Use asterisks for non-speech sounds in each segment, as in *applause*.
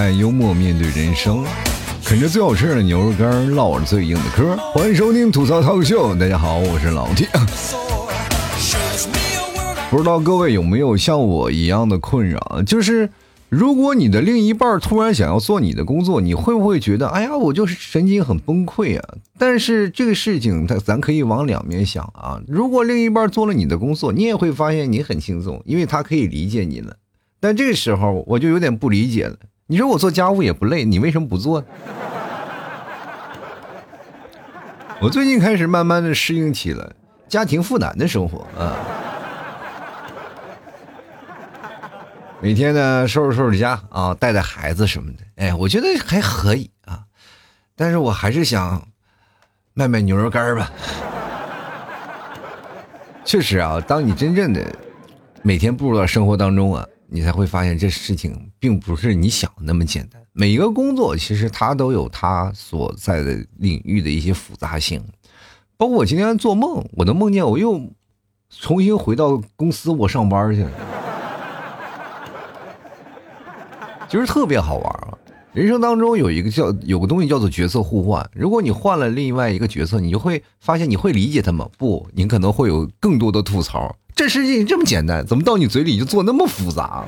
态幽默面对人生，啃着最好吃的牛肉干，唠着最硬的嗑。欢迎收听吐槽涛秀，大家好，我是老 T。不知道各位有没有像我一样的困扰，就是如果你的另一半突然想要做你的工作，你会不会觉得，哎呀，我就是神经很崩溃啊？但是这个事情，它咱可以往两面想啊。如果另一半做了你的工作，你也会发现你很轻松，因为他可以理解你了。但这个时候我就有点不理解了。你说我做家务也不累，你为什么不做呢？我最近开始慢慢的适应起了家庭负担的生活啊。每天呢收拾收拾家啊，带带孩子什么的，哎，我觉得还可以啊。但是我还是想卖卖牛肉干吧。确实啊，当你真正的每天步入到生活当中啊。你才会发现这事情并不是你想的那么简单。每一个工作其实它都有它所在的领域的一些复杂性。包括我今天做梦，我都梦见我又重新回到公司，我上班去了，就是特别好玩啊！人生当中有一个叫有个东西叫做角色互换。如果你换了另外一个角色，你就会发现你会理解他吗？不，你可能会有更多的吐槽。这事情这么简单，怎么到你嘴里就做那么复杂？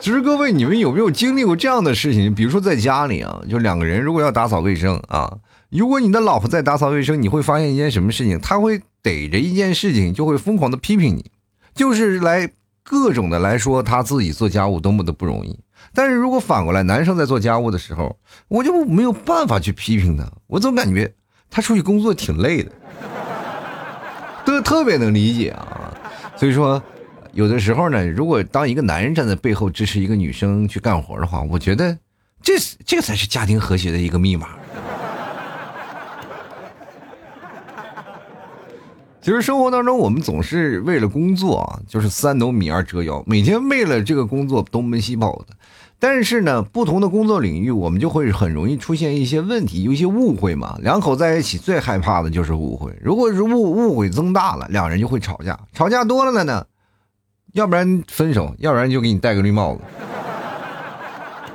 其实各位，你们有没有经历过这样的事情？比如说在家里啊，就两个人如果要打扫卫生啊，如果你的老婆在打扫卫生，你会发现一件什么事情？她会逮着一件事情就会疯狂的批评你，就是来各种的来说他自己做家务多么的不容易。但是如果反过来，男生在做家务的时候，我就没有办法去批评他，我总感觉他出去工作挺累的。都特别能理解啊，所以说，有的时候呢，如果当一个男人站在背后支持一个女生去干活的话，我觉得这这才是家庭和谐的一个密码。*laughs* 其实生活当中，我们总是为了工作啊，就是三斗米二折腰，每天为了这个工作东奔西跑的。但是呢，不同的工作领域，我们就会很容易出现一些问题，有一些误会嘛。两口在一起最害怕的就是误会，如果是误误会增大了，两人就会吵架。吵架多了的呢，要不然分手，要不然就给你戴个绿帽子。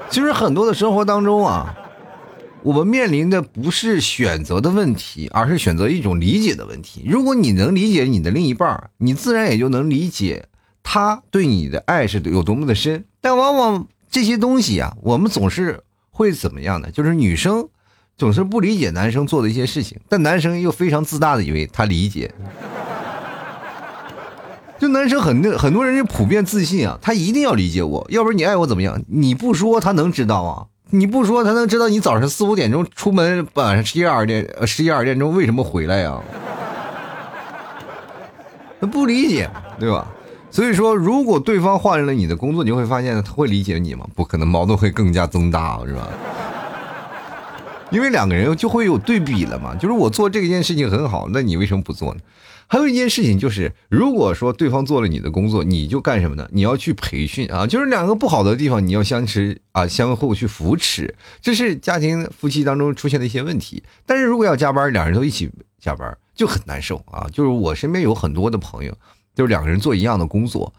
其实很多的生活当中啊，我们面临的不是选择的问题，而是选择一种理解的问题。如果你能理解你的另一半，你自然也就能理解他对你的爱是有多么的深。但往往。这些东西啊，我们总是会怎么样呢？就是女生总是不理解男生做的一些事情，但男生又非常自大的以为他理解。就男生很很多人就普遍自信啊，他一定要理解我，要不然你爱我怎么样？你不说他能知道啊？你不说他能知道你早上四五点钟出门，晚上十一二点十一二点钟为什么回来呀？他不理解，对吧？所以说，如果对方换了你的工作，你会发现他会理解你吗？不可能，矛盾会更加增大，是吧？因为两个人就会有对比了嘛。就是我做这件事情很好，那你为什么不做呢？还有一件事情就是，如果说对方做了你的工作，你就干什么呢？你要去培训啊。就是两个不好的地方，你要相持啊，相互去扶持，这是家庭夫妻当中出现的一些问题。但是如果要加班，两人都一起加班，就很难受啊。就是我身边有很多的朋友。就是两个人做一样的工作，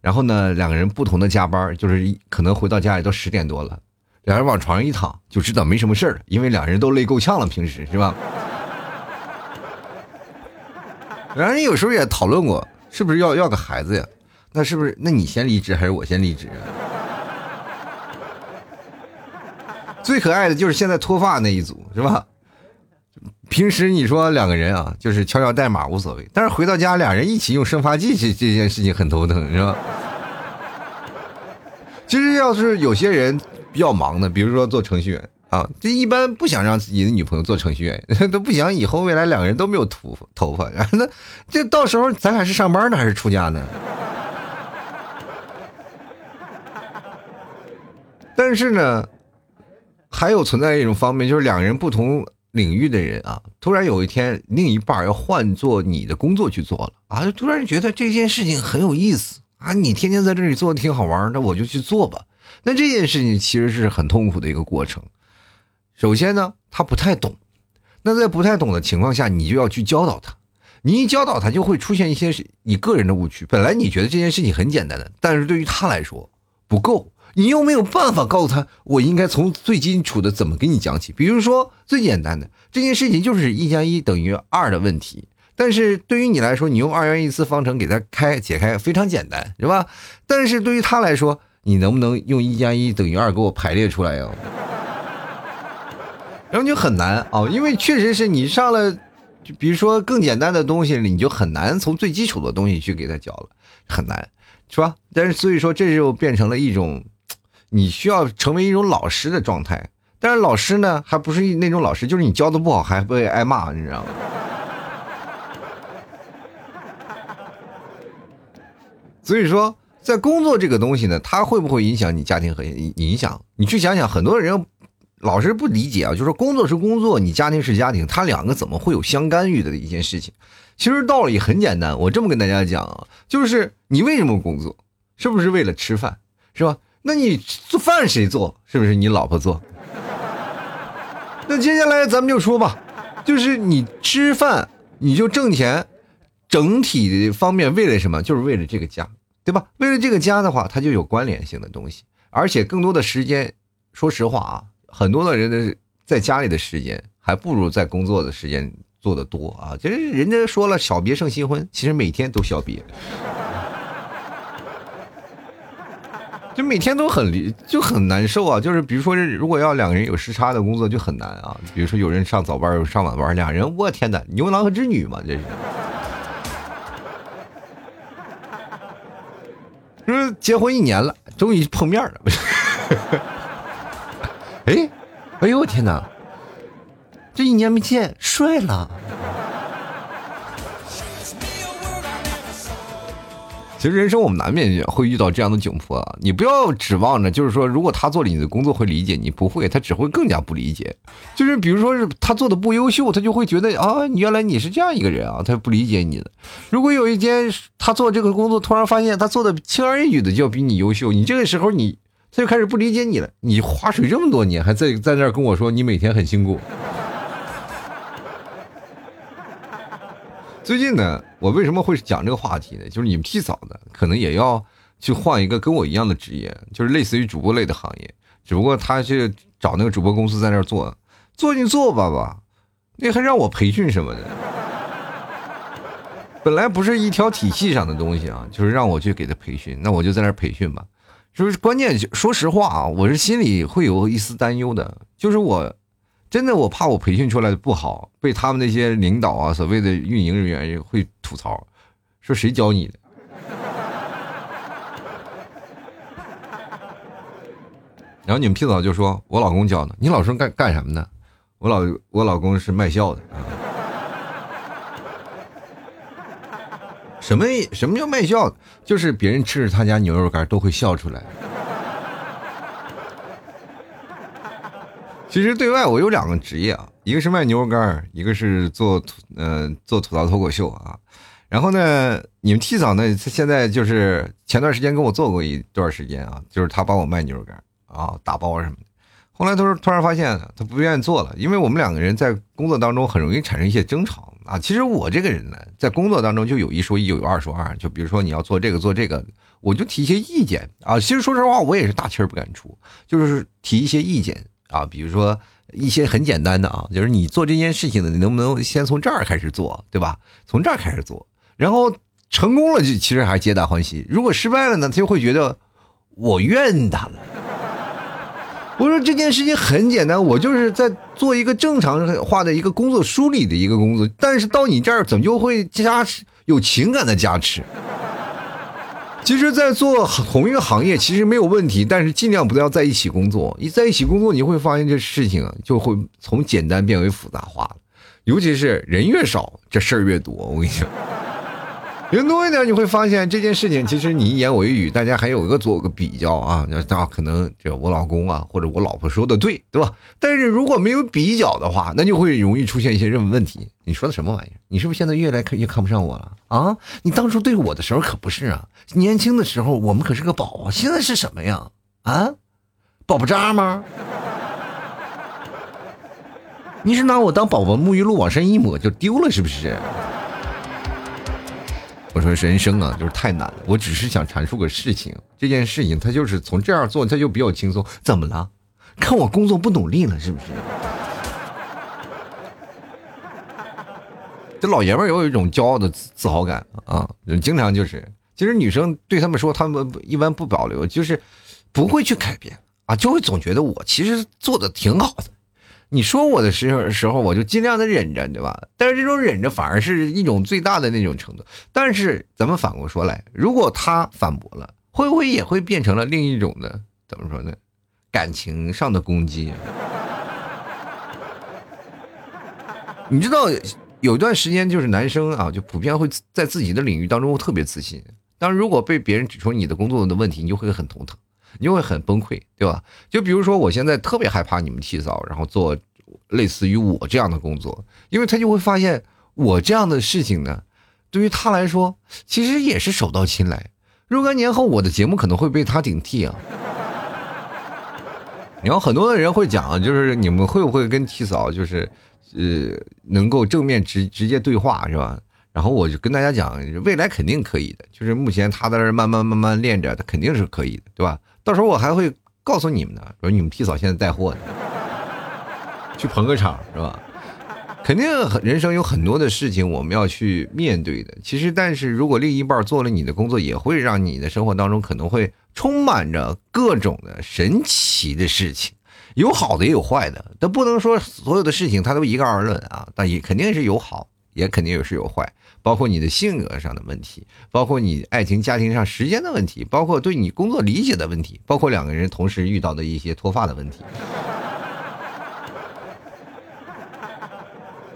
然后呢，两个人不同的加班，就是可能回到家里都十点多了，两人往床上一躺，就知道没什么事儿，因为两人都累够呛了，平时是吧？*laughs* 两人有时候也讨论过，是不是要要个孩子呀？那是不是？那你先离职还是我先离职？最可爱的就是现在脱发那一组，是吧？平时你说两个人啊，就是敲敲代码无所谓，但是回到家俩人一起用生发剂这这件事情很头疼，是吧？其实要是有些人比较忙的，比如说做程序员啊，这一般不想让自己的女朋友做程序员，*laughs* 都不想以后未来两个人都没有秃头发，那这到时候咱俩是上班呢还是出家呢？但是呢，还有存在一种方面，就是两个人不同。领域的人啊，突然有一天，另一半要换做你的工作去做了啊，就突然觉得这件事情很有意思啊，你天天在这里做的挺好玩，那我就去做吧。那这件事情其实是很痛苦的一个过程。首先呢，他不太懂，那在不太懂的情况下，你就要去教导他。你一教导他，就会出现一些你个人的误区。本来你觉得这件事情很简单的，但是对于他来说不够，你又没有办法告诉他，我应该从最基础的怎么给你讲起。比如说最简单的这件事情就是一加一等于二的问题，但是对于你来说，你用二元一次方程给他开解开非常简单，是吧？但是对于他来说，你能不能用一加一等于二给我排列出来呀？*laughs* 然后就很难啊，因为确实是你上了，就比如说更简单的东西，你就很难从最基础的东西去给他教了，很难，是吧？但是所以说，这就变成了一种，你需要成为一种老师的状态。但是老师呢，还不是那种老师，就是你教的不好还会挨骂，你知道吗？所以说，在工作这个东西呢，它会不会影响你家庭和影响？你去想想，很多人。老是不理解啊，就是工作是工作，你家庭是家庭，他两个怎么会有相干预的一件事情？其实道理很简单，我这么跟大家讲啊，就是你为什么工作，是不是为了吃饭，是吧？那你做饭谁做？是不是你老婆做？那接下来咱们就说吧，就是你吃饭，你就挣钱，整体的方面为了什么？就是为了这个家，对吧？为了这个家的话，它就有关联性的东西，而且更多的时间，说实话啊。很多的人的在家里的时间，还不如在工作的时间做的多啊！其实人家说了“小别胜新婚”，其实每天都小别，就每天都很离，就很难受啊！就是比如说，如果要两个人有时差的工作就很难啊。比如说有人上早班，有上晚班，俩人，我天哪，牛郎和织女嘛，这是。说 *laughs* 结婚一年了，终于碰面了。*laughs* 哎，哎呦我天哪！这一年没见，帅了。其实人生我们难免会遇到这样的窘迫啊！你不要指望着，就是说，如果他做了你的工作会理解你，不会，他只会更加不理解。就是比如说是他做的不优秀，他就会觉得啊，原来你是这样一个人啊，他不理解你的。如果有一天他做这个工作，突然发现他做的轻而易举的就要比你优秀，你这个时候你。他就开始不理解你了。你划水这么多年，还在在那儿跟我说你每天很辛苦。最近呢，我为什么会讲这个话题呢？就是你们替嫂子，可能也要去换一个跟我一样的职业，就是类似于主播类的行业。只不过他去找那个主播公司在那儿做，做就做吧吧，那还让我培训什么的。本来不是一条体系上的东西啊，就是让我去给他培训，那我就在那儿培训吧。就是关键，说实话啊，我是心里会有一丝担忧的。就是我，真的我怕我培训出来的不好，被他们那些领导啊，所谓的运营人员会吐槽，说谁教你的？*laughs* 然后你们屁早就说我老公教的，你老公干干什么的？我老我老公是卖笑的。什么什么叫卖笑？就是别人吃着他家牛肉干都会笑出来。其实对外我有两个职业啊，一个是卖牛肉干，一个是做吐呃做吐槽脱口秀啊。然后呢，你们 T 嫂呢，现在就是前段时间跟我做过一段时间啊，就是他帮我卖牛肉干啊，打包什么的。后来他说突然发现他不愿意做了，因为我们两个人在工作当中很容易产生一些争吵。啊，其实我这个人呢，在工作当中就有一说一，有二说二。就比如说你要做这个做这个，我就提一些意见啊。其实说实话，我也是大气儿不敢出，就是提一些意见啊。比如说一些很简单的啊，就是你做这件事情呢，你能不能先从这儿开始做，对吧？从这儿开始做，然后成功了就其实还皆大欢喜。如果失败了呢，他就会觉得我怨他了。我说这件事情很简单，我就是在做一个正常化的一个工作梳理的一个工作，但是到你这儿怎么就会加持有情感的加持？其实，在做同一个行业其实没有问题，但是尽量不要在一起工作。一在一起工作，你会发现这事情就会从简单变为复杂化，尤其是人越少，这事儿越多。我跟你说。人多一点，你会发现这件事情，其实你一言我一语，大家还有一个做个比较啊。那可能这我老公啊，或者我老婆说的对，对吧？但是如果没有比较的话，那就会容易出现一些问问题。你说的什么玩意儿？你是不是现在越来越看不上我了啊？你当初对我的时候可不是啊，年轻的时候我们可是个宝啊，现在是什么呀？啊，宝宝渣吗？你是拿我当宝宝沐浴露往上一抹就丢了是不是？我说人生啊，就是太难了。我只是想阐述个事情，这件事情他就是从这样做，他就比较轻松。怎么了？看我工作不努力了，是不是？*laughs* 这老爷们儿有一种骄傲的自自豪感啊，经常就是，其实女生对他们说，他们一般不保留，就是不会去改变啊，就会总觉得我其实做的挺好的。你说我的时候时候，我就尽量的忍着，对吧？但是这种忍着反而是一种最大的那种程度。但是咱们反过说来，如果他反驳了，会不会也会变成了另一种的怎么说呢？感情上的攻击？*laughs* 你知道有一段时间就是男生啊，就普遍会在自己的领域当中特别自信，但如果被别人指出你的工作的问题，你就会很头疼。你就会很崩溃，对吧？就比如说，我现在特别害怕你们剃扫，然后做类似于我这样的工作，因为他就会发现我这样的事情呢，对于他来说其实也是手到擒来。若干年后，我的节目可能会被他顶替啊。然后很多的人会讲，就是你们会不会跟剃扫，就是呃，能够正面直直接对话，是吧？然后我就跟大家讲，未来肯定可以的，就是目前他在这慢慢慢慢练着，他肯定是可以的，对吧？到时候我还会告诉你们的，说你们提早现在带货呢，去捧个场是吧？肯定人生有很多的事情我们要去面对的。其实，但是如果另一半做了你的工作，也会让你的生活当中可能会充满着各种的神奇的事情，有好的也有坏的。但不能说所有的事情他都一概而论啊，但也肯定是有好，也肯定也是有坏。包括你的性格上的问题，包括你爱情家庭上时间的问题，包括对你工作理解的问题，包括两个人同时遇到的一些脱发的问题，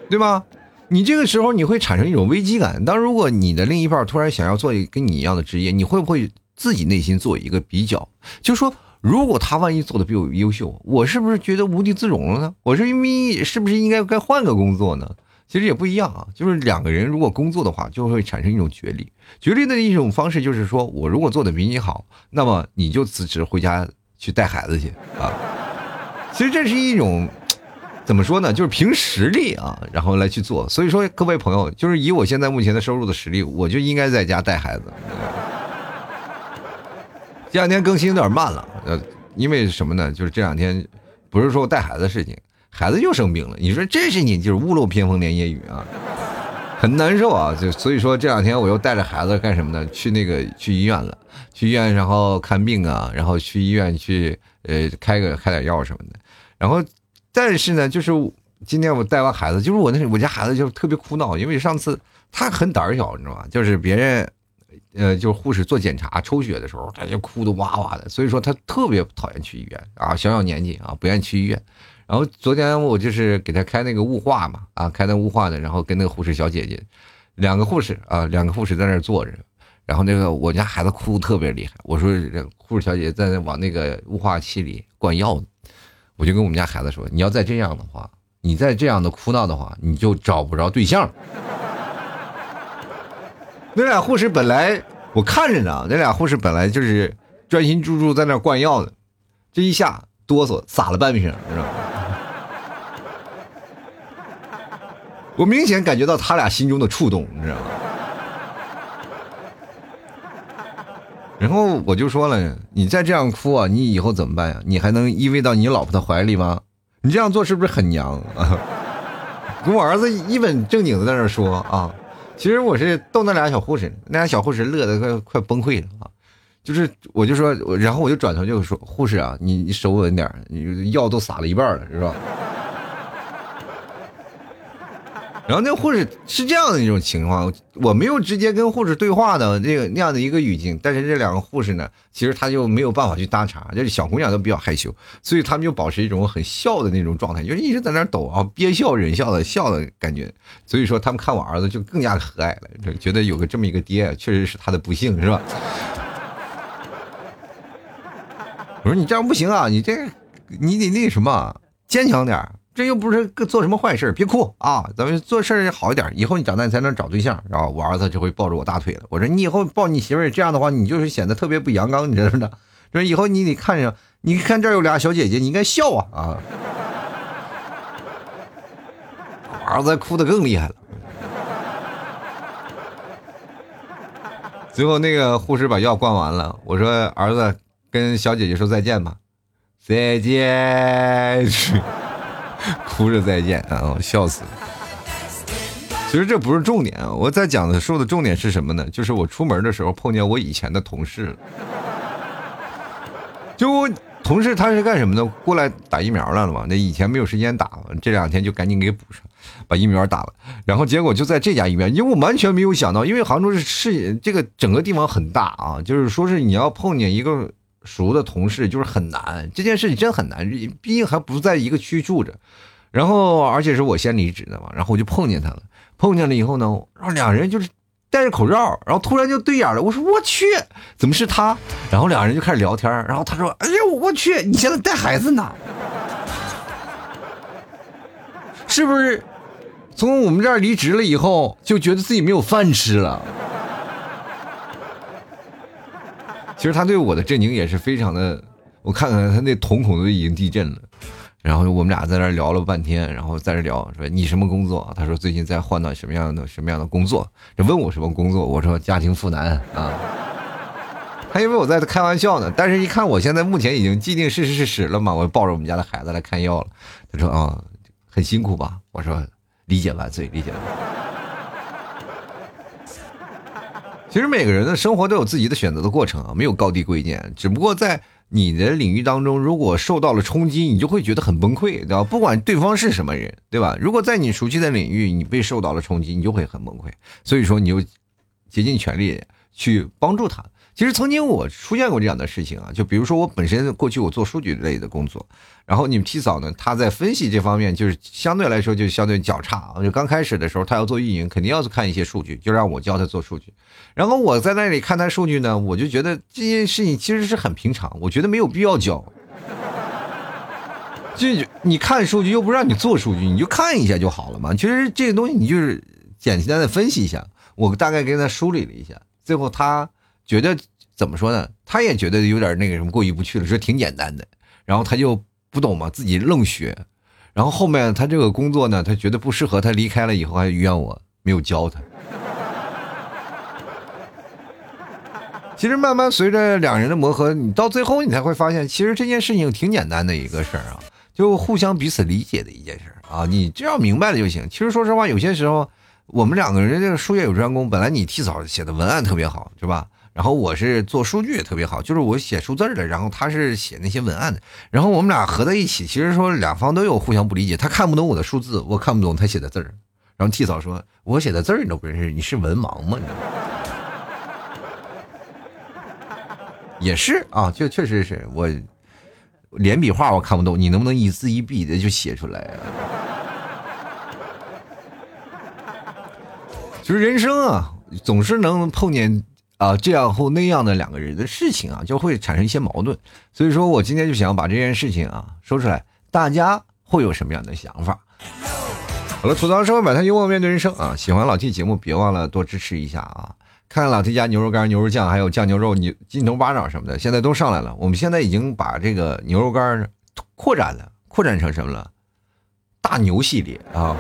对吗？你这个时候你会产生一种危机感。当如果你的另一半突然想要做一跟你一样的职业，你会不会自己内心做一个比较？就说如果他万一做的比我优秀，我是不是觉得无地自容了呢？我是因为是不是应该该换个工作呢？其实也不一样啊，就是两个人如果工作的话，就会产生一种角力。角力的一种方式就是说，我如果做的比你好，那么你就辞职回家去带孩子去啊。其实这是一种怎么说呢？就是凭实力啊，然后来去做。所以说，各位朋友，就是以我现在目前的收入的实力，我就应该在家带孩子。这两天更新有点慢了，呃，因为什么呢？就是这两天不是说带孩子的事情。孩子又生病了，你说这是你就是屋漏偏逢连夜雨啊，很难受啊。就所以说这两天我又带着孩子干什么呢？去那个去医院了，去医院然后看病啊，然后去医院去呃开个开点药什么的。然后但是呢，就是今天我带完孩子，就是我那我家孩子就特别哭闹，因为上次他很胆小，你知道吗？就是别人呃就是护士做检查抽血的时候，他就哭的哇哇的，所以说他特别讨厌去医院啊，小小年纪啊不愿意去医院。然后昨天我就是给他开那个雾化嘛，啊，开那雾化的，然后跟那个护士小姐姐，两个护士啊，两个护士在那坐着，然后那个我家孩子哭特别厉害，我说护士小姐姐在那往那个雾化器里灌药呢，我就跟我们家孩子说，你要再这样的话，你再这样的哭闹的话，你就找不着对象。*laughs* 那俩护士本来我看着呢，那俩护士本来就是专心致志在那灌药的，这一下哆嗦撒了半瓶，你知道吗？我明显感觉到他俩心中的触动，你知道吗？然后我就说了，你再这样哭啊，你以后怎么办呀？你还能依偎到你老婆的怀里吗？你这样做是不是很娘啊？*laughs* 跟我儿子一本正经的在那说啊，其实我是逗那俩小护士，那俩小护士乐得快快崩溃了啊！就是我就说，然后我就转头就说，护士啊，你你手稳点，你药都撒了一半了，是吧？然后那护士是这样的一种情况，我没有直接跟护士对话的这个那样的一个语境，但是这两个护士呢，其实他就没有办法去搭茬，就是小姑娘都比较害羞，所以他们就保持一种很笑的那种状态，就是一直在那抖啊，憋笑忍笑的笑的感觉，所以说他们看我儿子就更加的和蔼了，觉得有个这么一个爹，确实是他的不幸，是吧？我说你这样不行啊，你这你得那什么坚强点儿。这又不是做什么坏事，别哭啊！咱们做事好一点，以后你长大你才能找对象，然后我儿子就会抱着我大腿了。我说你以后抱你媳妇儿这样的话，你就是显得特别不阳刚，你知道吗？说以后你得看着，你看这儿有俩小姐姐，你应该笑啊啊！我儿子哭的更厉害了。最后那个护士把药灌完了，我说儿子跟小姐姐说再见吧，再见，*laughs* 哭着再见啊，我笑死。其实这不是重点啊，我在讲的说的重点是什么呢？就是我出门的时候碰见我以前的同事了，就我。同事他是干什么的？过来打疫苗来了嘛？那以前没有时间打，这两天就赶紧给补上，把疫苗打了。然后结果就在这家医院，因为我完全没有想到，因为杭州是市这个整个地方很大啊，就是说是你要碰见一个熟的同事，就是很难，这件事情真很难，毕竟还不在一个区住着。然后而且是我先离职的嘛，然后我就碰见他了，碰见了以后呢，然后两人就是。戴着口罩，然后突然就对眼了。我说我去，怎么是他？然后两人就开始聊天。然后他说：“哎呀，我去，你现在带孩子呢？是不是从我们这儿离职了以后，就觉得自己没有饭吃了？”其实他对我的震惊也是非常的，我看看他那瞳孔都已经地震了。然后我们俩在那聊了半天，然后在这聊说你什么工作？他说最近在换到什么样的什么样的工作？这问我什么工作？我说家庭妇男啊。他以为我在开玩笑呢，但是一看我现在目前已经既定事实事实了嘛，我抱着我们家的孩子来看药了。他说啊，很辛苦吧？我说理解万岁，理解万岁。其实每个人的生活都有自己的选择的过程啊，没有高低贵贱，只不过在。你的领域当中，如果受到了冲击，你就会觉得很崩溃，对吧？不管对方是什么人，对吧？如果在你熟悉的领域，你被受到了冲击，你就会很崩溃。所以说，你就竭尽全力去帮助他。其实曾经我出现过这样的事情啊，就比如说我本身过去我做数据类的工作，然后你们 T 嫂呢，他在分析这方面就是相对来说就相对较差啊。就刚开始的时候，他要做运营，肯定要看一些数据，就让我教他做数据。然后我在那里看他数据呢，我就觉得这件事情其实是很平常，我觉得没有必要教。就你看数据又不让你做数据，你就看一下就好了嘛。其实这个东西你就是简单的分析一下，我大概跟他梳理了一下，最后他。觉得怎么说呢？他也觉得有点那个什么过意不去了，说挺简单的，然后他就不懂嘛，自己愣学，然后后面他这个工作呢，他觉得不适合，他离开了以后还怨我没有教他。其实慢慢随着两人的磨合，你到最后你才会发现，其实这件事情挺简单的一个事儿啊，就互相彼此理解的一件事啊，你只要明白了就行。其实说实话，有些时候我们两个人这个术业有专攻，本来你替嫂写的文案特别好，是吧？然后我是做数据也特别好，就是我写数字的，然后他是写那些文案的，然后我们俩合在一起，其实说两方都有互相不理解，他看不懂我的数字，我看不懂他写的字儿，然后替嫂说我写的字儿你都不认识，你是文盲吗？你知道吗？*laughs* 也是啊，就确实是我连笔画我看不懂，你能不能一字一笔的就写出来啊？*laughs* 就是人生啊，总是能碰见。啊，这样或那样的两个人的事情啊，就会产生一些矛盾。所以说我今天就想把这件事情啊说出来，大家会有什么样的想法？好了，吐槽社会百态，幽默面对人生啊！喜欢老 T 节目，别忘了多支持一下啊！看看老 T 家牛肉干、牛肉酱，还有酱牛肉、牛金头巴掌什么的，现在都上来了。我们现在已经把这个牛肉干扩展了，扩展成什么了？大牛系列啊！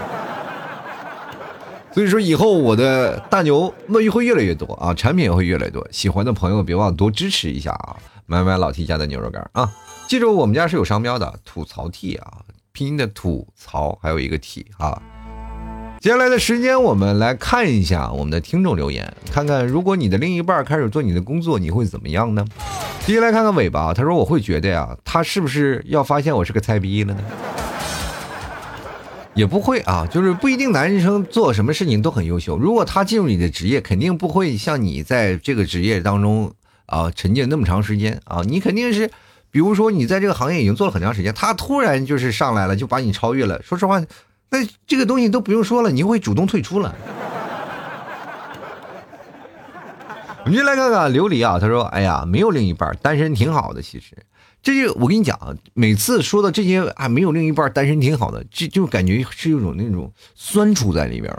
所以说以后我的大牛那会越来越多啊，产品也会越来越多。喜欢的朋友别忘多支持一下啊，买买老 T 家的牛肉干啊！记住我们家是有商标的，吐槽 T 啊，拼音的吐槽还有一个 T 啊。接下来的时间我们来看一下我们的听众留言，看看如果你的另一半开始做你的工作，你会怎么样呢？接下来看看尾巴，他说我会觉得呀，他是不是要发现我是个菜逼了呢？也不会啊，就是不一定男生做什么事情都很优秀。如果他进入你的职业，肯定不会像你在这个职业当中啊沉浸那么长时间啊。你肯定是，比如说你在这个行业已经做了很长时间，他突然就是上来了，就把你超越了。说实话，那这个东西都不用说了，你会主动退出了。*laughs* 我们就来看看琉璃啊，他说：“哎呀，没有另一半，单身挺好的，其实。”这就我跟你讲啊，每次说到这些啊，没有另一半，单身挺好的，这就感觉是一种那种酸楚在里边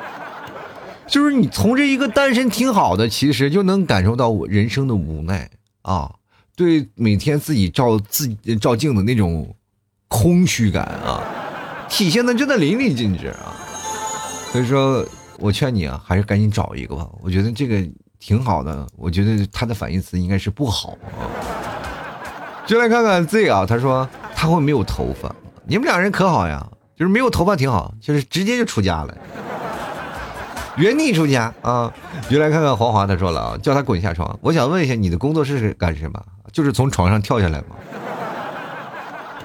*laughs* 就是你从这一个单身挺好的，其实就能感受到我人生的无奈啊，对每天自己照自己照镜子那种空虚感啊，体现的真的淋漓尽致啊。所以说我劝你啊，还是赶紧找一个吧，我觉得这个。挺好的，我觉得他的反义词应该是不好啊。就来看看 Z 啊，他说他会没有头发，你们两人可好呀？就是没有头发挺好，就是直接就出家了，原地出家啊！就来看看黄华，他说了啊，叫他滚下床。我想问一下，你的工作室是干什么？就是从床上跳下来吗？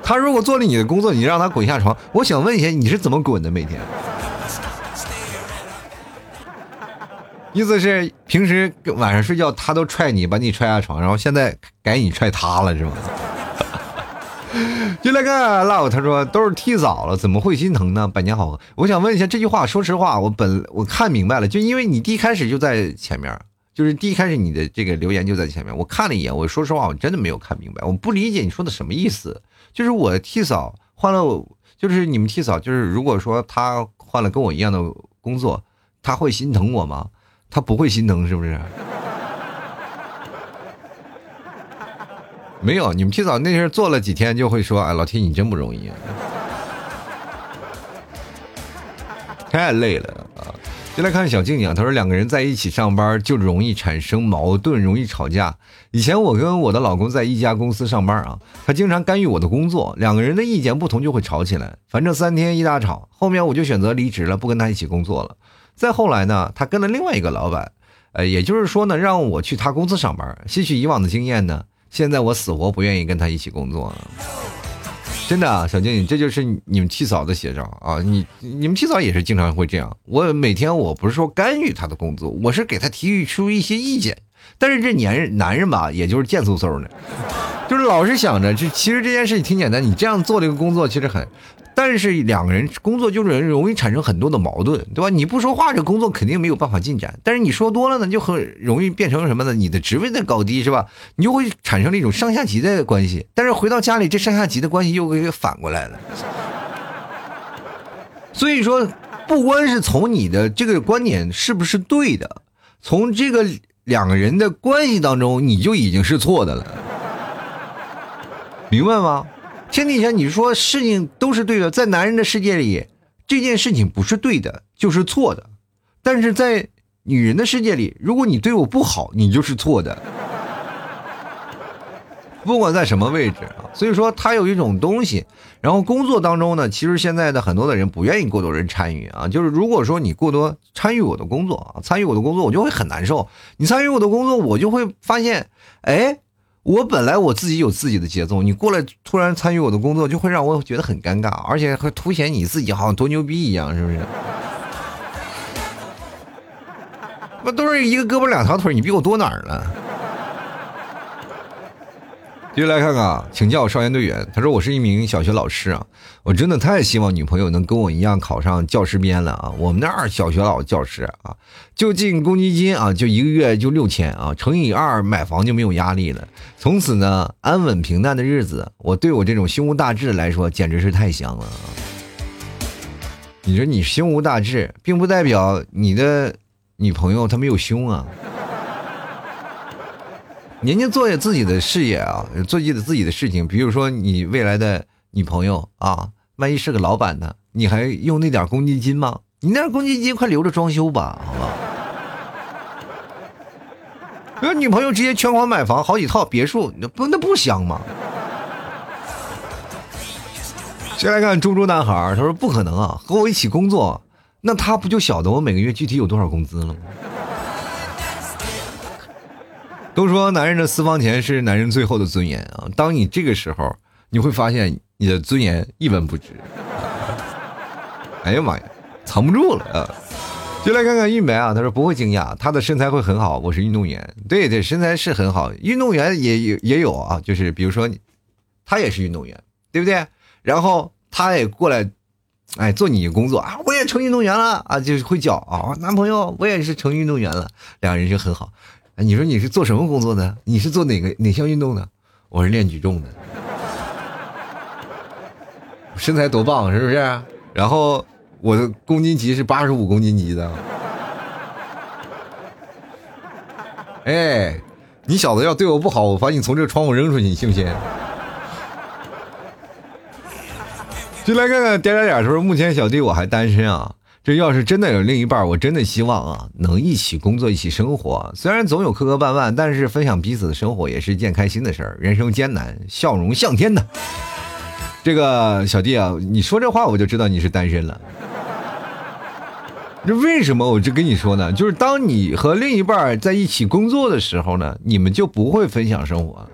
他如果做了你的工作，你让他滚下床，我想问一下，你是怎么滚的每天？意思是平时晚上睡觉他都踹你，把你踹下床，然后现在改你踹他了是吗？就来看 love，他说都是替早了，怎么会心疼呢？百年好合，我想问一下这句话，说实话，我本我看明白了，就因为你第一开始就在前面，就是第一开始你的这个留言就在前面，我看了一眼，我说实话，我真的没有看明白，我不理解你说的什么意思。就是我替嫂换了，就是你们替嫂，就是如果说他换了跟我一样的工作，他会心疼我吗？他不会心疼，是不是？没有，你们提早那阵做了几天，就会说：“哎，老天，你真不容易，*laughs* 太累了啊！”就来看小静静，她说：“两个人在一起上班就容易产生矛盾，容易吵架。以前我跟我的老公在一家公司上班啊，他经常干预我的工作，两个人的意见不同就会吵起来，反正三天一大吵。后面我就选择离职了，不跟他一起工作了。”再后来呢，他跟了另外一个老板，呃，也就是说呢，让我去他公司上班，吸取以往的经验呢。现在我死活不愿意跟他一起工作，真的，小静，你这就是你们七嫂的写照啊！你你们七嫂也是经常会这样。我每天我不是说干预他的工作，我是给他提出一些意见。但是这男人男人吧，也就是贱嗖嗖的，就是老是想着这其实这件事情挺简单，你这样做这个工作其实很。但是两个人工作就是容易产生很多的矛盾，对吧？你不说话，这工作肯定没有办法进展。但是你说多了呢，就很容易变成什么呢？你的职位的高低是吧？你就会产生了一种上下级的关系。但是回到家里，这上下级的关系又给反过来了。所以说，不光是从你的这个观点是不是对的，从这个两个人的关系当中，你就已经是错的了，明白吗？天底下，你说事情都是对的，在男人的世界里，这件事情不是对的，就是错的；但是在女人的世界里，如果你对我不好，你就是错的。不管在什么位置啊，所以说他有一种东西。然后工作当中呢，其实现在的很多的人不愿意过多人参与啊，就是如果说你过多参与我的工作啊，参与我的工作，我就会很难受。你参与我的工作，我就会发现，哎。我本来我自己有自己的节奏，你过来突然参与我的工作，就会让我觉得很尴尬，而且会凸显你自己好像多牛逼一样，是不是？*laughs* 不都是一个胳膊两条腿，你比我多哪儿了？接下来看看啊，请教少先队员。他说：“我是一名小学老师啊，我真的太希望女朋友能跟我一样考上教师编了啊！我们那儿小学老教师啊，就进公积金啊，就一个月就六千啊，乘以二买房就没有压力了。从此呢，安稳平淡的日子，我对我这种胸无大志来说，简直是太香了啊。你说你胸无大志，并不代表你的女朋友她没有胸啊。”人家做自己的事业啊，做自己的自己的事情。比如说，你未来的女朋友啊，万一是个老板呢，你还用那点公积金吗？你那公积金快留着装修吧，好吧？那女朋友直接全款买房，好几套别墅，那不那不香吗？先来看猪猪男孩，他说不可能啊，和我一起工作，那他不就晓得我每个月具体有多少工资了吗？都说男人的私房钱是男人最后的尊严啊！当你这个时候，你会发现你的尊严一文不值。*laughs* 哎呀妈呀，藏不住了啊！就来看看玉梅啊，他说不会惊讶，他的身材会很好。我是运动员，对对，身材是很好。运动员也也也有啊，就是比如说，他也是运动员，对不对？然后他也过来，哎，做你的工作啊，我也成运动员了啊，就是会叫啊，男朋友我也是成运动员了，两人就很好。你说你是做什么工作的？你是做哪个哪项运动的？我是练举重的，*laughs* 身材多棒，是不是？然后我的公斤级是八十五公斤级的。哎，你小子要对我不好，我把你从这窗户扔出去，你信不信？就来看看点点点说，目前小弟我还单身啊。这要是真的有另一半，我真的希望啊，能一起工作，一起生活。虽然总有磕磕绊绊，但是分享彼此的生活也是一件开心的事儿。人生艰难，笑容向天的。这个小弟啊，你说这话我就知道你是单身了。这为什么我就跟你说呢？就是当你和另一半在一起工作的时候呢，你们就不会分享生活。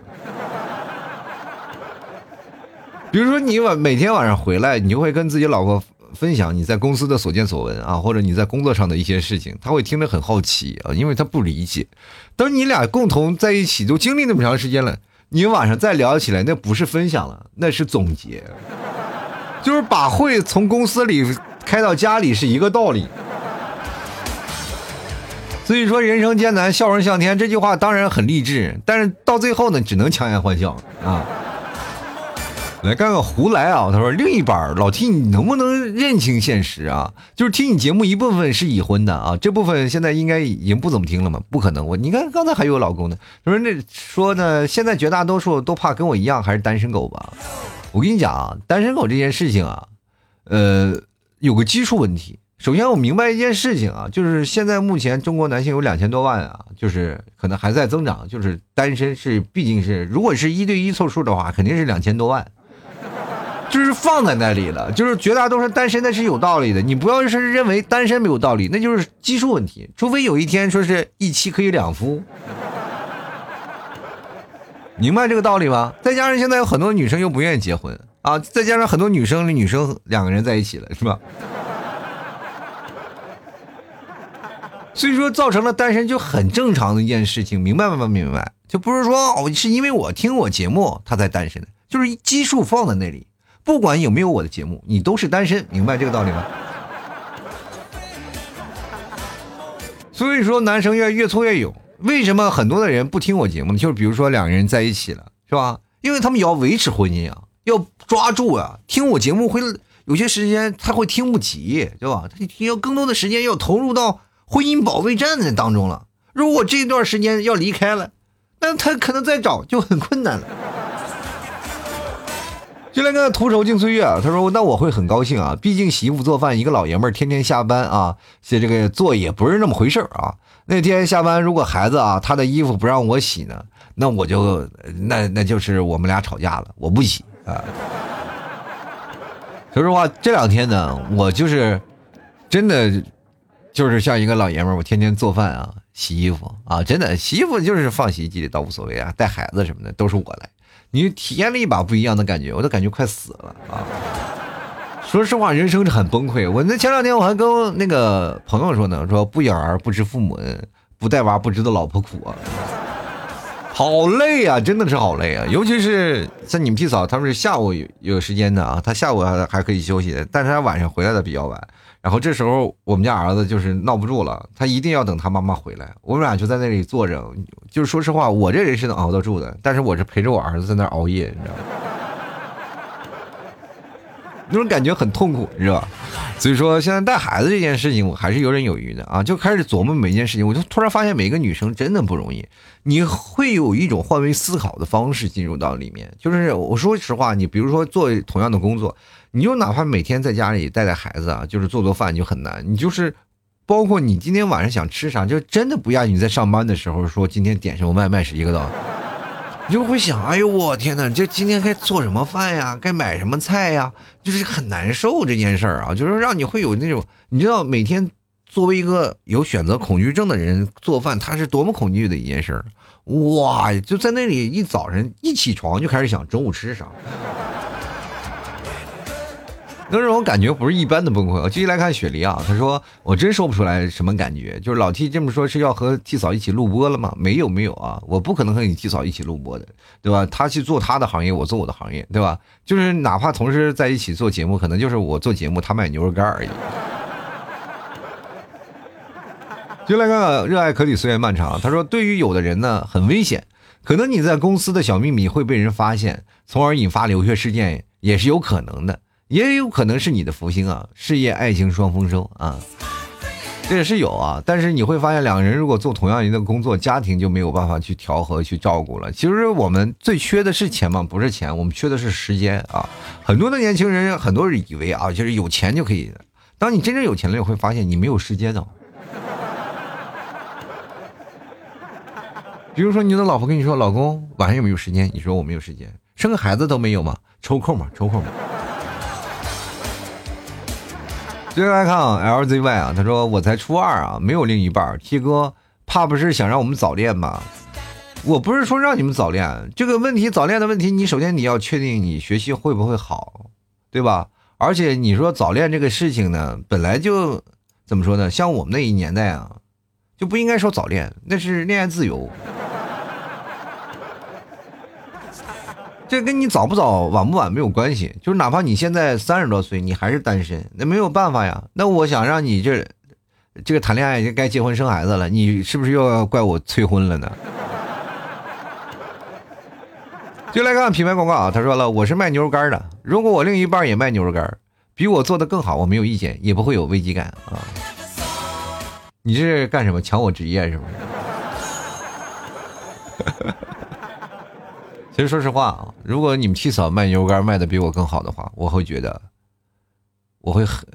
比如说你晚每天晚上回来，你就会跟自己老婆分享你在公司的所见所闻啊，或者你在工作上的一些事情，他会听着很好奇啊，因为他不理解。等你俩共同在一起都经历那么长时间了，你晚上再聊起来，那不是分享了，那是总结，就是把会从公司里开到家里是一个道理。所以说，人生艰难，笑容向天这句话当然很励志，但是到最后呢，只能强颜欢笑啊。来看看胡来啊，他说另一半老 T，你能不能认清现实啊？就是听你节目一部分是已婚的啊，这部分现在应该已经不怎么听了嘛？不可能，我你看刚才还有老公呢。他说那说呢，现在绝大多数都怕跟我一样还是单身狗吧？我跟你讲啊，单身狗这件事情啊，呃，有个基础问题。首先，我明白一件事情啊，就是现在目前中国男性有两千多万啊，就是可能还在增长，就是单身是毕竟是如果是一对一凑数的话，肯定是两千多万，就是放在那里了，就是绝大多数单身那是有道理的，你不要是认为单身没有道理，那就是基数问题，除非有一天说是一妻可以两夫，明白这个道理吗？再加上现在有很多女生又不愿意结婚啊，再加上很多女生女生两个人在一起了，是吧？所以说，造成了单身就很正常的一件事情，明白吗？明白？就不是说哦，是因为我听我节目他才单身的，就是基数放在那里，不管有没有我的节目，你都是单身，明白这个道理吗？所以说，男生越越挫越勇。为什么很多的人不听我节目呢？就是比如说两个人在一起了，是吧？因为他们也要维持婚姻啊，要抓住啊。听我节目会有些时间他会听不起，对吧？他要更多的时间要投入到。婚姻保卫战的当中了，如果这段时间要离开了，那他可能再找就很困难了。就来个徒手进岁月，他说：“那我会很高兴啊，毕竟洗衣服做饭，一个老爷们儿天天下班啊，这这个做也不是那么回事啊。那天下班，如果孩子啊他的衣服不让我洗呢，那我就那那就是我们俩吵架了，我不洗啊。说实话，这两天呢，我就是真的。”就是像一个老爷们儿，我天天做饭啊，洗衣服啊，真的洗衣服就是放洗衣机里倒无所谓啊，带孩子什么的都是我来。你体验了一把不一样的感觉，我都感觉快死了啊！说实话，人生是很崩溃。我那前两天我还跟那个朋友说呢，说不养儿不知父母恩，不带娃不知道老婆苦啊，好累啊，真的是好累啊！尤其是像你们替嫂，他们是下午有有时间的啊，他下午还还可以休息，但是他晚上回来的比较晚。然后这时候我们家儿子就是闹不住了，他一定要等他妈妈回来。我们俩就在那里坐着，就是说实话，我这人是能熬得住的，但是我是陪着我儿子在那熬夜，你知道吗？那种感觉很痛苦，你知道吧？所以说现在带孩子这件事情，我还是游刃有余的啊，就开始琢磨每一件事情。我就突然发现，每个女生真的不容易，你会有一种换位思考的方式进入到里面。就是我说实话，你比如说做同样的工作。你就哪怕每天在家里带带孩子啊，就是做做饭就很难。你就是，包括你今天晚上想吃啥，就真的不亚于你在上班的时候说今天点什么外卖是一个道理。你就会想，哎呦我天哪，这今天该做什么饭呀？该买什么菜呀？就是很难受这件事儿啊，就是让你会有那种，你知道每天作为一个有选择恐惧症的人做饭，他是多么恐惧的一件事儿。哇，就在那里一早晨一起床就开始想中午吃啥。那种感觉不是一般的崩溃。我继续来看雪梨啊，他说我真说不出来什么感觉。就是老 T 这么说，是要和 T 嫂一起录播了吗？没有没有啊，我不可能和你 T 嫂一起录播的，对吧？他去做他的行业，我做我的行业，对吧？就是哪怕同时在一起做节目，可能就是我做节目，他卖牛肉干而已。就来看看热爱可抵岁月漫长。他说，对于有的人呢，很危险，可能你在公司的小秘密会被人发现，从而引发流血事件，也是有可能的。也有可能是你的福星啊，事业爱情双丰收啊，这也是有啊。但是你会发现，两个人如果做同样一个工作，家庭就没有办法去调和、去照顾了。其实我们最缺的是钱吗？不是钱，我们缺的是时间啊。很多的年轻人，很多人以为啊，就是有钱就可以，当你真正有钱了，你会发现你没有时间的。*laughs* 比如说，你的老婆跟你说：“老公，晚上有没有时间？”你说：“我没有时间，生个孩子都没有吗？抽空嘛，抽空嘛。”接下来看啊，LZY 啊，他说：“我才初二啊，没有另一半。T 哥，怕不是想让我们早恋吧？我不是说让你们早恋，这个问题早恋的问题，你首先你要确定你学习会不会好，对吧？而且你说早恋这个事情呢，本来就怎么说呢？像我们那一年代啊，就不应该说早恋，那是恋爱自由。”这跟你早不早、晚不晚没有关系，就是哪怕你现在三十多岁，你还是单身，那没有办法呀。那我想让你这，这个谈恋爱就该结婚生孩子了，你是不是又要怪我催婚了呢？*laughs* 就来看品牌广告啊，他说了，我是卖牛肉干的，如果我另一半也卖牛肉干，比我做的更好，我没有意见，也不会有危机感啊。你这是干什么？抢我职业是不是？*laughs* 其实说实话啊，如果你们七嫂卖牛肉干卖的比我更好的话，我会觉得，我会很，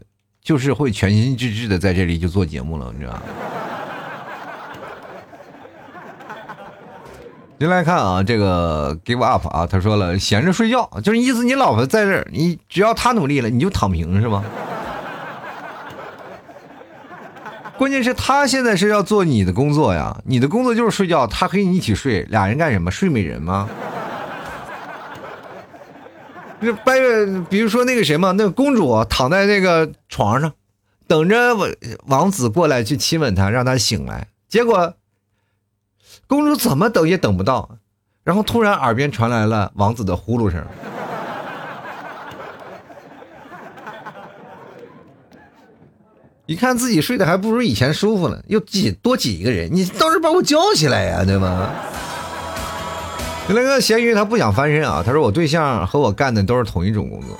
就是会全心致志的在这里就做节目了，你知道吗？*laughs* 您来看啊，这个 give up 啊，他说了，闲着睡觉，就是意思你老婆在这儿，你只要她努力了，你就躺平是吗？*laughs* 关键是他现在是要做你的工作呀，你的工作就是睡觉，他和你一起睡，俩人干什么？睡美人吗？那白月，比如说那个谁嘛，那个公主躺在那个床上，等着王王子过来去亲吻她，让她醒来。结果公主怎么等也等不到，然后突然耳边传来了王子的呼噜声。一看自己睡得还不如以前舒服呢，又挤多挤一个人，你倒是把我叫起来呀，对吗？那个咸鱼他不想翻身啊，他说我对象和我干的都是同一种工作，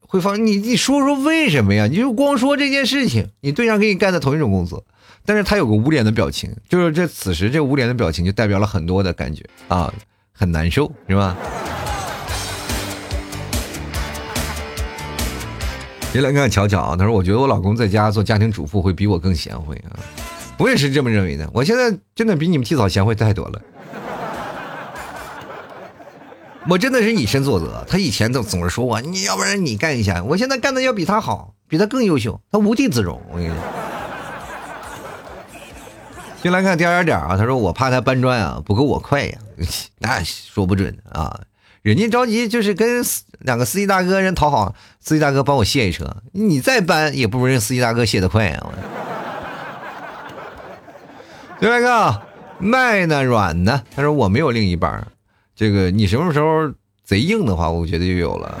会放你你说说为什么呀？你就光说这件事情，你对象跟你干的同一种工作，但是他有个捂脸的表情，就是这此时这捂脸的表情就代表了很多的感觉啊，很难受是吧？别来看巧巧啊，他说我觉得我老公在家做家庭主妇会比我更贤惠啊，我也是这么认为的，我现在真的比你们提早贤惠太多了。我真的是以身作则。他以前都总是说我，你要不然你干一下。我现在干的要比他好，比他更优秀，他无地自容。我跟你说，进来看点点点啊。他说我怕他搬砖啊不够我快呀，*laughs* 那说不准啊。人家着急就是跟两个司机大哥人讨好，司机大哥帮我卸一车，你再搬也不如人司机大哥卸的快呀。*laughs* 进来看麦呢软呢，他说我没有另一半。这个你什么时候贼硬的话，我觉得就有了。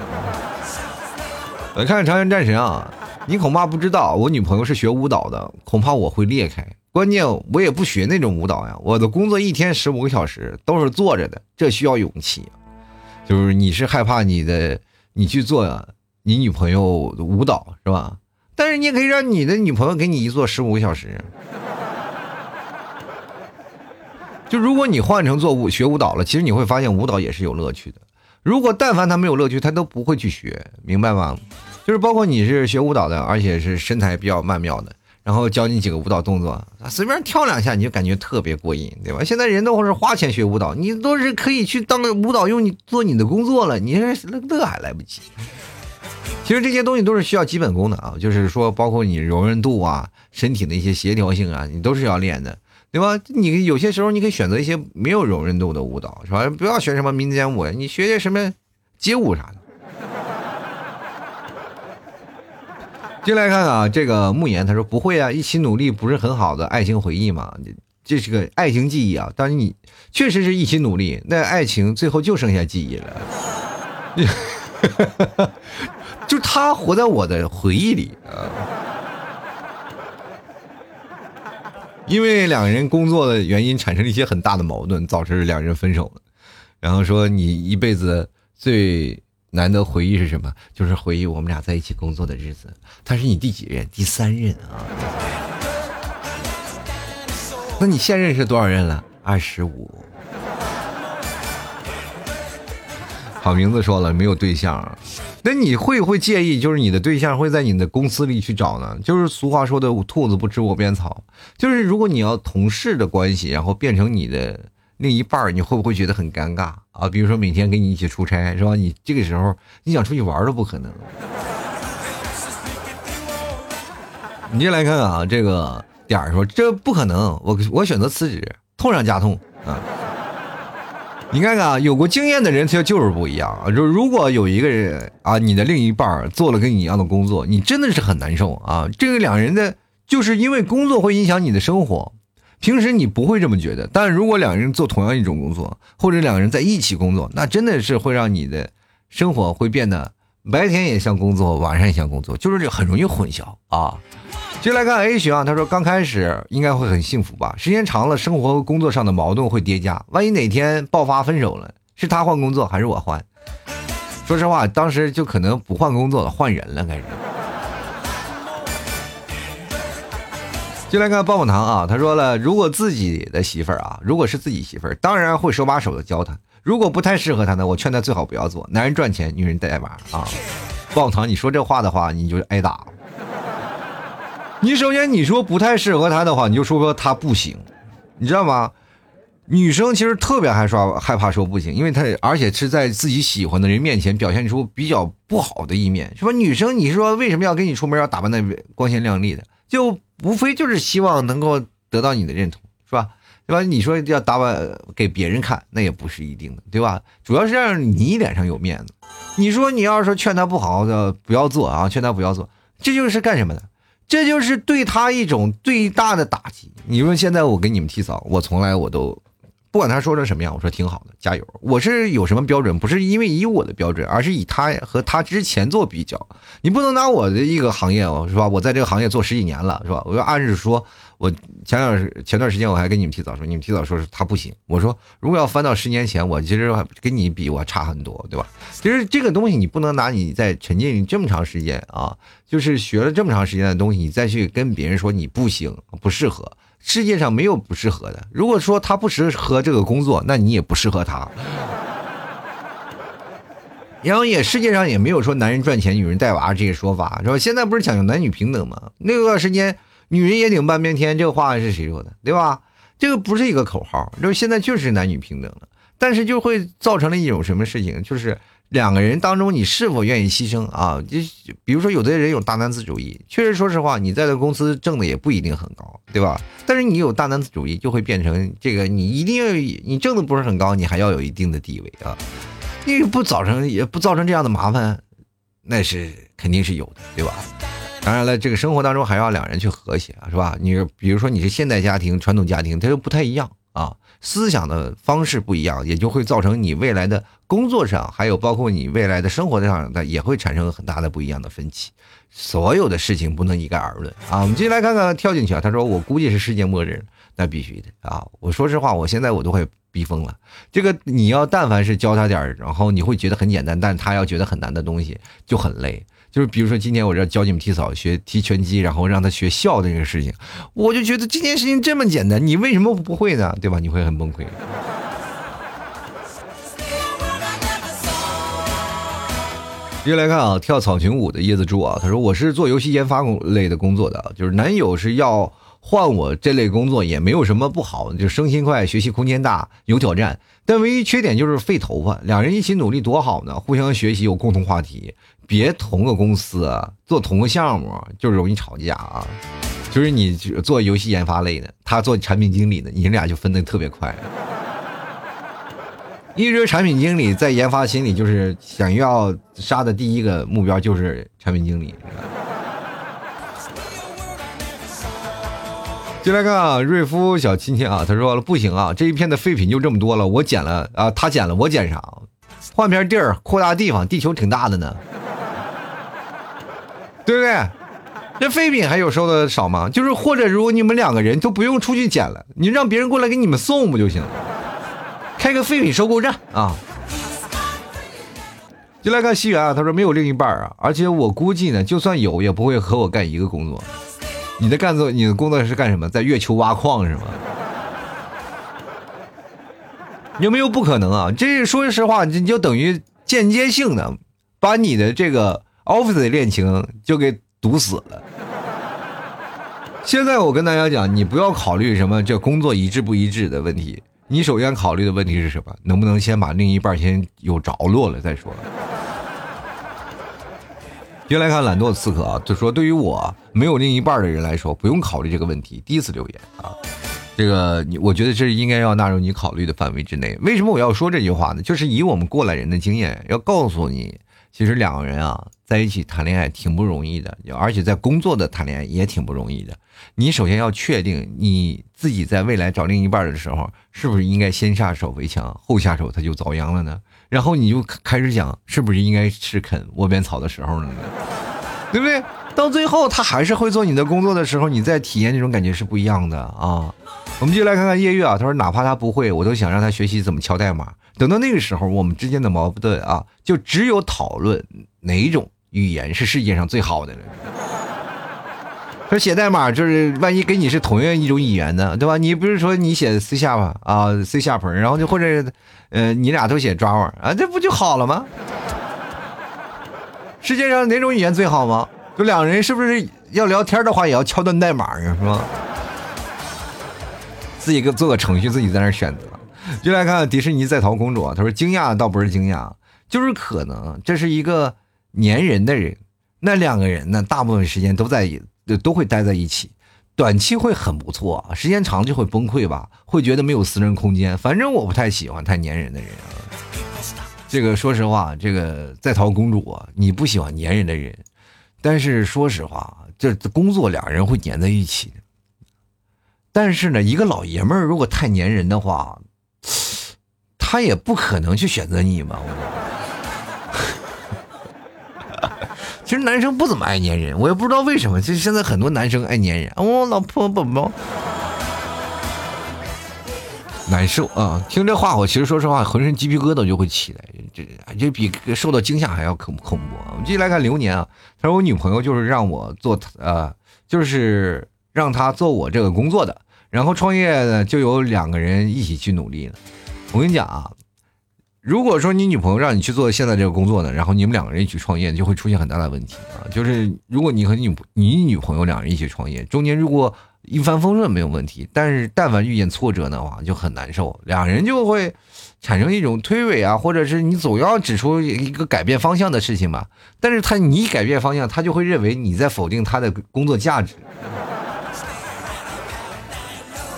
来看看《长安战神》啊，你恐怕不知道，我女朋友是学舞蹈的，恐怕我会裂开。关键我也不学那种舞蹈呀，我的工作一天十五个小时都是坐着的，这需要勇气。就是你是害怕你的你去做你女朋友舞蹈是吧？但是你也可以让你的女朋友给你一坐十五个小时。就如果你换成做舞学舞蹈了，其实你会发现舞蹈也是有乐趣的。如果但凡他没有乐趣，他都不会去学，明白吗？就是包括你是学舞蹈的，而且是身材比较曼妙的，然后教你几个舞蹈动作，随便跳两下你就感觉特别过瘾，对吧？现在人都是花钱学舞蹈，你都是可以去当个舞蹈用你做你的工作了，你这乐还来不及。其实这些东西都是需要基本功的啊，就是说包括你柔韧度啊、身体的一些协调性啊，你都是要练的。对吧？你有些时候你可以选择一些没有柔韧度的舞蹈，是吧？不要学什么民间舞，你学学什么街舞啥的。进来看啊，这个慕言他说不会啊，一起努力不是很好的爱情回忆吗？这是个爱情记忆啊。但是你确实是一起努力，那爱情最后就剩下记忆了。*laughs* 就他活在我的回忆里啊。因为两个人工作的原因产生了一些很大的矛盾，导致两人分手了。然后说你一辈子最难得回忆是什么？就是回忆我们俩在一起工作的日子。他是你第几任？第三任啊？那你现任是多少任了？二十五。好名字说了没有对象，那你会不会介意？就是你的对象会在你的公司里去找呢？就是俗话说的“兔子不吃窝边草”。就是如果你要同事的关系，然后变成你的另一半你会不会觉得很尴尬啊？比如说每天跟你一起出差，是吧？你这个时候你想出去玩都不可能。你进来看看啊，这个点儿说这不可能，我我选择辞职，痛上加痛啊。你看看啊，有过经验的人，他就是不一样啊。就如果有一个人啊，你的另一半做了跟你一样的工作，你真的是很难受啊。这个两人的，就是因为工作会影响你的生活，平时你不会这么觉得。但如果两人做同样一种工作，或者两个人在一起工作，那真的是会让你的生活会变得白天也像工作，晚上也像工作，就是很容易混淆啊。接来看 A 群啊，他说刚开始应该会很幸福吧，时间长了，生活和工作上的矛盾会叠加，万一哪天爆发分手了，是他换工作还是我换？说实话，当时就可能不换工作了，换人了开始。进来看棒棒糖啊，他说了，如果自己的媳妇儿啊，如果是自己媳妇儿，当然会手把手的教他；如果不太适合他呢，我劝他最好不要做。男人赚钱，女人带娃啊。棒棒糖，你说这话的话，你就挨打。你首先你说不太适合他的话，你就说说他不行，你知道吗？女生其实特别害怕害怕说不行，因为她而且是在自己喜欢的人面前表现出比较不好的一面，是吧？女生你说为什么要跟你出门要打扮的光鲜亮丽的？就无非就是希望能够得到你的认同，是吧？对吧？你说要打扮给别人看，那也不是一定的，对吧？主要是让你脸上有面子。你说你要是说劝他不好的不要做啊，劝他不要做，这就是干什么的？这就是对他一种最大的打击。你说现在我给你们提早，我从来我都不管他说成什么样，我说挺好的，加油。我是有什么标准？不是因为以我的标准，而是以他和他之前做比较。你不能拿我的一个行业哦，是吧？我在这个行业做十几年了，是吧？我要按着说。我前两时前段时间我还跟你们提早说，你们提早说是他不行。我说如果要翻到十年前，我其实跟你比我差很多，对吧？其实这个东西你不能拿你在沉浸这么长时间啊，就是学了这么长时间的东西，你再去跟别人说你不行不适合。世界上没有不适合的。如果说他不适合这个工作，那你也不适合他。然后也世界上也没有说男人赚钱，女人带娃这些说法，是吧？现在不是讲究男女平等吗？那段时间。女人也顶半边天，这个话是谁说的，对吧？这个不是一个口号，就是现在就是男女平等了，但是就会造成了一种什么事情，就是两个人当中你是否愿意牺牲啊？就比如说有的人有大男子主义，确实说实话，你在这公司挣的也不一定很高，对吧？但是你有大男子主义，就会变成这个，你一定要你挣的不是很高，你还要有一定的地位啊，因为不造成也不造成这样的麻烦，那是肯定是有的，对吧？当然了，这个生活当中还要两人去和谐啊，是吧？你比如说你是现代家庭、传统家庭，它就不太一样啊，思想的方式不一样，也就会造成你未来的工作上，还有包括你未来的生活上，的也会产生很大的不一样的分歧。所有的事情不能一概而论啊。我们继续来看看，跳进去啊。他说：“我估计是世界末日，那必须的啊。”我说实话，我现在我都快逼疯了。这个你要但凡是教他点然后你会觉得很简单，但他要觉得很难的东西就很累。就是比如说，今天我这教你们踢草、学踢拳击，然后让他学笑的这个事情，我就觉得这件事情这么简单，你为什么不会呢？对吧？你会很崩溃。接下来看啊，跳草裙舞的椰子猪啊，他说我是做游戏研发类的工作的，就是男友是要换我这类工作，也没有什么不好，就升薪快，学习空间大，有挑战，但唯一缺点就是费头发。两人一起努力多好呢，互相学习，有共同话题。别同个公司做同个项目就容易吵架啊！就是你做游戏研发类的，他做产品经理的，你俩就分的特别快。一直产品经理在研发心里就是想要杀的第一个目标就是产品经理。进来看啊，瑞夫小亲亲啊，他说了不行啊，这一片的废品就这么多了，我捡了啊，他捡了我捡啥？换片地儿，扩大地方，地球挺大的呢。对不对？这废品还有收的少吗？就是或者如果你们两个人都不用出去捡了，你让别人过来给你们送不就行了？开个废品收购站啊！就来看西元啊，他说没有另一半啊，而且我估计呢，就算有也不会和我干一个工作。你的干作，你的工作是干什么？在月球挖矿是吗？有没有不可能啊？这说实话，你就等于间接性的把你的这个 office 的恋情就给堵死了。现在我跟大家讲，你不要考虑什么这工作一致不一致的问题，你首先考虑的问题是什么？能不能先把另一半先有着落了再说？接来看懒惰刺客啊，就说对于我没有另一半的人来说，不用考虑这个问题。第一次留言啊，这个你我觉得这应该要纳入你考虑的范围之内。为什么我要说这句话呢？就是以我们过来人的经验，要告诉你，其实两个人啊在一起谈恋爱挺不容易的，而且在工作的谈恋爱也挺不容易的。你首先要确定你自己在未来找另一半的时候，是不是应该先下手为强，后下手他就遭殃了呢？然后你就开始想，是不是应该是啃窝边草的时候了呢？对不对？到最后他还是会做你的工作的时候，你再体验那种感觉是不一样的啊！我们就来看看叶月啊，他说哪怕他不会，我都想让他学习怎么敲代码。等到那个时候，我们之间的矛盾啊，就只有讨论哪种语言是世界上最好的了。说写代码就是万一跟你是同样一种语言呢，对吧？你不是说你写 C 下吧啊 C 下盆，然后就或者，呃，你俩都写 Java 啊，这不就好了吗？世界上哪种语言最好吗？就两人是不是要聊天的话也要敲段代码，是吧？自己个做个程序，自己在那选择。就来看迪士尼在逃公主啊，他说惊讶倒不是惊讶，就是可能这是一个粘人的人，那两个人呢，大部分时间都在。都会待在一起，短期会很不错，时间长就会崩溃吧，会觉得没有私人空间。反正我不太喜欢太粘人的人啊。这个说实话，这个在逃公主啊，你不喜欢粘人的人，但是说实话，这工作俩人会粘在一起。但是呢，一个老爷们儿如果太粘人的话，他也不可能去选择你嘛。*laughs* 其实男生不怎么爱粘人，我也不知道为什么。其实现在很多男生爱粘人，我老婆宝宝难受啊！听这话，我其实说实话，浑身鸡皮疙瘩就会起来，这这比受到惊吓还要恐恐怖。我们继续来看流年啊，他说我女朋友就是让我做呃，就是让他做我这个工作的，然后创业呢就有两个人一起去努力了。我跟你讲啊。如果说你女朋友让你去做现在这个工作呢，然后你们两个人一起创业，就会出现很大的问题啊！就是如果你和你你女朋友两人一起创业，中间如果一帆风顺没有问题，但是但凡遇见挫折的话，就很难受，两人就会产生一种推诿啊，或者是你总要指出一个改变方向的事情吧。但是他你一改变方向，他就会认为你在否定他的工作价值。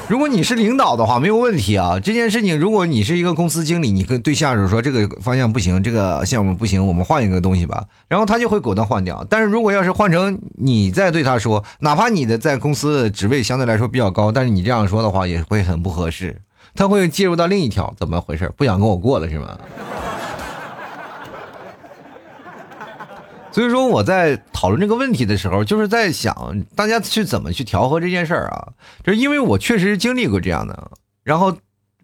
如果你是领导的话，没有问题啊。这件事情，如果你是一个公司经理，你跟对下属说这个方向不行，这个项目不行，我们换一个东西吧，然后他就会果断换掉。但是如果要是换成你再对他说，哪怕你的在公司的职位相对来说比较高，但是你这样说的话也会很不合适，他会介入到另一条，怎么回事？不想跟我过了是吗？所以说我在讨论这个问题的时候，就是在想大家去怎么去调和这件事儿啊？就是因为我确实经历过这样的，然后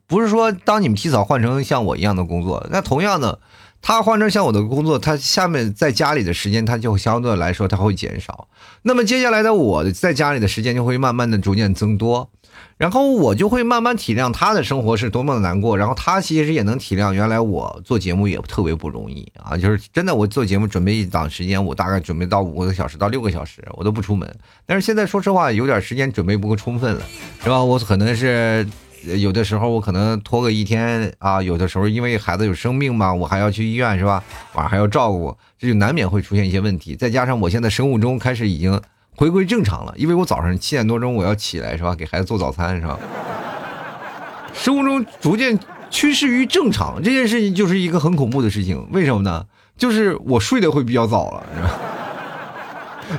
不是说当你们提早换成像我一样的工作，那同样的，他换成像我的工作，他下面在家里的时间他就相对来说他会减少，那么接下来的我在家里的时间就会慢慢的逐渐增多。然后我就会慢慢体谅他的生活是多么的难过，然后他其实也能体谅，原来我做节目也特别不容易啊！就是真的，我做节目准备一档时间，我大概准备到五个小时到六个小时，我都不出门。但是现在说实话，有点时间准备不够充分了，是吧？我可能是有的时候我可能拖个一天啊，有的时候因为孩子有生病嘛，我还要去医院，是吧？晚上还要照顾，这就难免会出现一些问题。再加上我现在生物钟开始已经。回归正常了，因为我早上七点多钟我要起来是吧？给孩子做早餐是吧？生物钟逐渐趋势于正常，这件事情就是一个很恐怖的事情。为什么呢？就是我睡得会比较早了，是吧？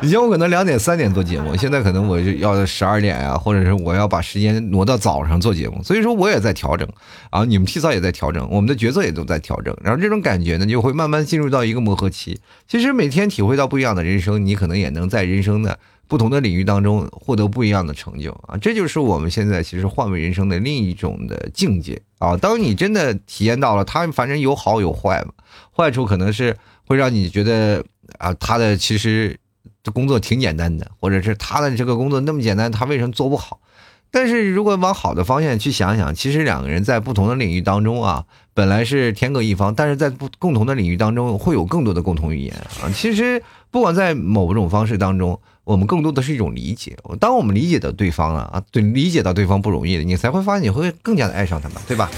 以前我可能两点三点做节目，现在可能我就要十二点啊，或者是我要把时间挪到早上做节目。所以说我也在调整，然后你们提早也在调整，我们的角色也都在调整。然后这种感觉呢，就会慢慢进入到一个磨合期。其实每天体会到不一样的人生，你可能也能在人生的不同的领域当中获得不一样的成就啊！这就是我们现在其实换位人生的另一种的境界啊！当你真的体验到了，它反正有好有坏嘛，坏处可能是会让你觉得啊，他的其实。这工作挺简单的，或者是他的这个工作那么简单，他为什么做不好？但是如果往好的方向去想想，其实两个人在不同的领域当中啊，本来是天各一方，但是在不共同的领域当中会有更多的共同语言啊。其实不管在某种方式当中，我们更多的是一种理解。当我们理解到对方了啊，对，理解到对方不容易的，你才会发现你会更加的爱上他们，对吧？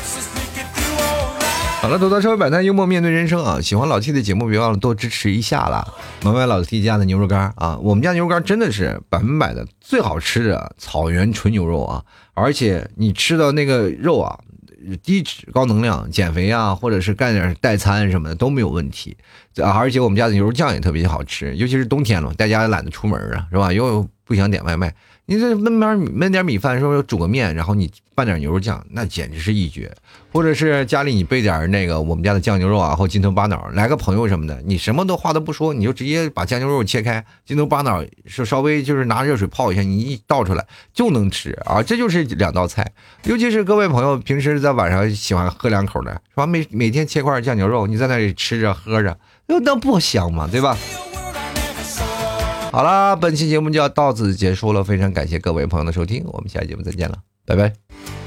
好了，走到社会百态，幽默面对人生啊！喜欢老 T 的节目，别忘了多支持一下啦！买买老 T 家的牛肉干啊！我们家牛肉干真的是百分百的最好吃的草原纯牛肉啊！而且你吃的那个肉啊，低脂高能量，减肥啊，或者是干点代餐什么的都没有问题。而且我们家的牛肉酱也特别好吃，尤其是冬天了，大家懒得出门啊，是吧？又不想点外卖。你这焖点焖点米饭，说煮个面，然后你拌点牛肉酱，那简直是一绝。或者是家里你备点那个我们家的酱牛肉啊，或金头巴脑，来个朋友什么的，你什么都话都不说，你就直接把酱牛肉切开，金头巴脑是稍微就是拿热水泡一下，你一倒出来就能吃啊，这就是两道菜。尤其是各位朋友平时在晚上喜欢喝两口的，是吧？每每天切块酱牛肉，你在那里吃着喝着，那那不香吗？对吧？*laughs* 好啦，本期节目就要到此结束了，非常感谢各位朋友的收听，我们下期节目再见了，拜拜。